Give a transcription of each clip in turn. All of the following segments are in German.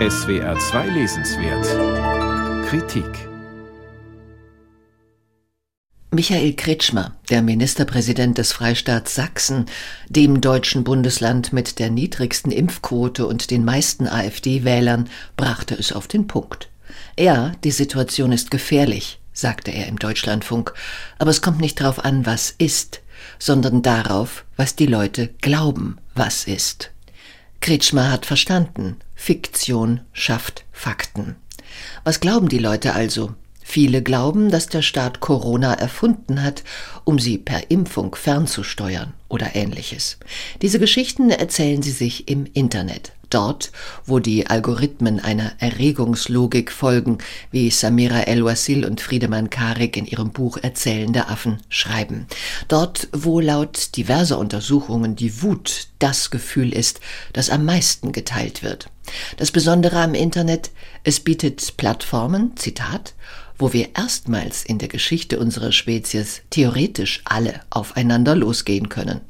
SWR 2 Lesenswert Kritik Michael Kretschmer, der Ministerpräsident des Freistaats Sachsen, dem deutschen Bundesland mit der niedrigsten Impfquote und den meisten AfD-Wählern, brachte es auf den Punkt. Ja, die Situation ist gefährlich, sagte er im Deutschlandfunk, aber es kommt nicht darauf an, was ist, sondern darauf, was die Leute glauben, was ist. Kretschmer hat verstanden, Fiktion schafft Fakten. Was glauben die Leute also? Viele glauben, dass der Staat Corona erfunden hat, um sie per Impfung fernzusteuern oder ähnliches. Diese Geschichten erzählen sie sich im Internet. Dort, wo die Algorithmen einer Erregungslogik folgen, wie Samira El-Wasil und Friedemann Karik in ihrem Buch Erzählende Affen schreiben. Dort, wo laut diverser Untersuchungen die Wut das Gefühl ist, das am meisten geteilt wird. Das Besondere am Internet, es bietet Plattformen, Zitat, wo wir erstmals in der Geschichte unserer Spezies theoretisch alle aufeinander losgehen können.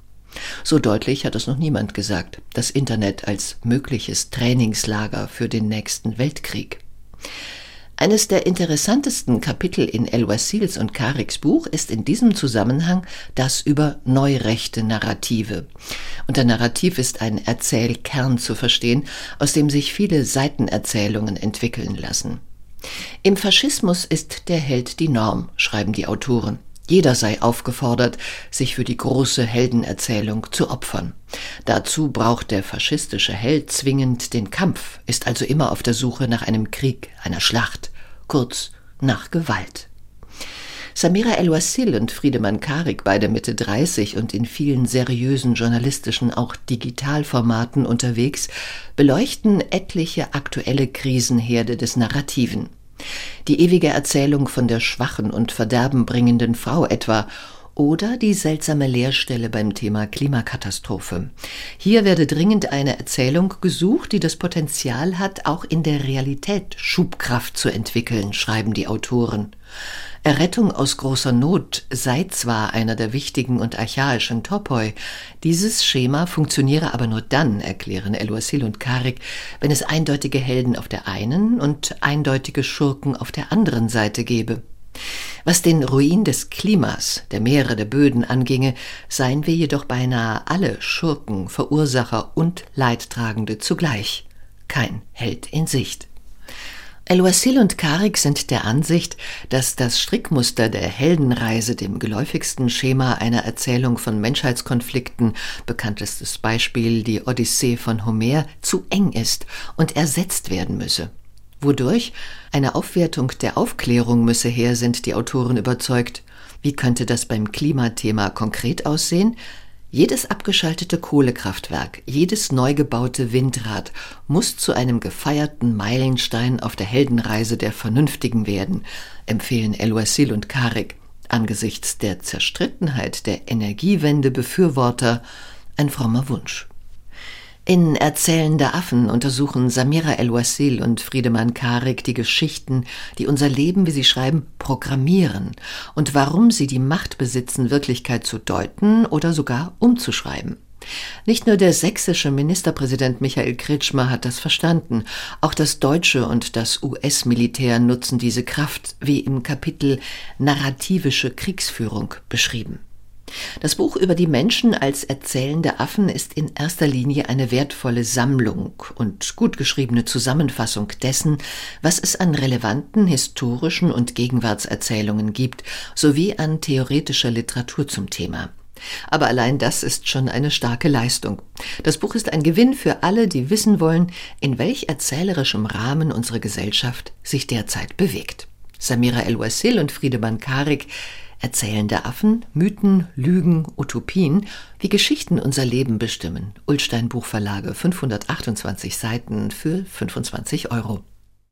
So deutlich hat es noch niemand gesagt, das Internet als mögliches Trainingslager für den nächsten Weltkrieg. Eines der interessantesten Kapitel in El-Wasils und Kariks Buch ist in diesem Zusammenhang das über neurechte Narrative. Unter Narrativ ist ein Erzählkern zu verstehen, aus dem sich viele Seitenerzählungen entwickeln lassen. Im Faschismus ist der Held die Norm, schreiben die Autoren. Jeder sei aufgefordert, sich für die große Heldenerzählung zu opfern. Dazu braucht der faschistische Held zwingend den Kampf, ist also immer auf der Suche nach einem Krieg, einer Schlacht, kurz nach Gewalt. Samira El-Wassil und Friedemann Karik, beide Mitte 30 und in vielen seriösen journalistischen, auch Digitalformaten unterwegs, beleuchten etliche aktuelle Krisenherde des Narrativen. Die ewige Erzählung von der schwachen und verderbenbringenden Frau etwa oder die seltsame Leerstelle beim Thema Klimakatastrophe. Hier werde dringend eine Erzählung gesucht, die das Potenzial hat, auch in der Realität Schubkraft zu entwickeln, schreiben die Autoren. Errettung aus großer Not sei zwar einer der wichtigen und archaischen Topoi, dieses Schema funktioniere aber nur dann, erklären Eluasil und Karik, wenn es eindeutige Helden auf der einen und eindeutige Schurken auf der anderen Seite gebe. Was den Ruin des Klimas, der Meere, der Böden anginge, seien wir jedoch beinahe alle Schurken, Verursacher und Leidtragende zugleich. Kein Held in Sicht. El-Wasil und Karik sind der Ansicht, dass das Strickmuster der Heldenreise dem geläufigsten Schema einer Erzählung von Menschheitskonflikten, bekanntestes Beispiel die Odyssee von Homer, zu eng ist und ersetzt werden müsse. Wodurch eine Aufwertung der Aufklärung müsse her, sind die Autoren überzeugt. Wie könnte das beim Klimathema konkret aussehen? Jedes abgeschaltete Kohlekraftwerk, jedes neu gebaute Windrad muss zu einem gefeierten Meilenstein auf der Heldenreise der Vernünftigen werden, empfehlen El-Wasil und Karik. Angesichts der Zerstrittenheit der Energiewende-Befürworter ein frommer Wunsch. In Erzählende Affen untersuchen Samira El-Wasil und Friedemann Karik die Geschichten, die unser Leben, wie sie schreiben, programmieren und warum sie die Macht besitzen, Wirklichkeit zu deuten oder sogar umzuschreiben. Nicht nur der sächsische Ministerpräsident Michael Kretschmer hat das verstanden, auch das deutsche und das US-Militär nutzen diese Kraft, wie im Kapitel Narrativische Kriegsführung beschrieben. Das Buch über die Menschen als erzählende Affen ist in erster Linie eine wertvolle Sammlung und gut geschriebene Zusammenfassung dessen, was es an relevanten historischen und Gegenwartserzählungen gibt, sowie an theoretischer Literatur zum Thema. Aber allein das ist schon eine starke Leistung. Das Buch ist ein Gewinn für alle, die wissen wollen, in welch erzählerischem Rahmen unsere Gesellschaft sich derzeit bewegt. Samira El-Wasil und Friedemann Karik Erzählende Affen, Mythen, Lügen, Utopien, wie Geschichten unser Leben bestimmen. Ulstein Buchverlage, 528 Seiten für 25 Euro.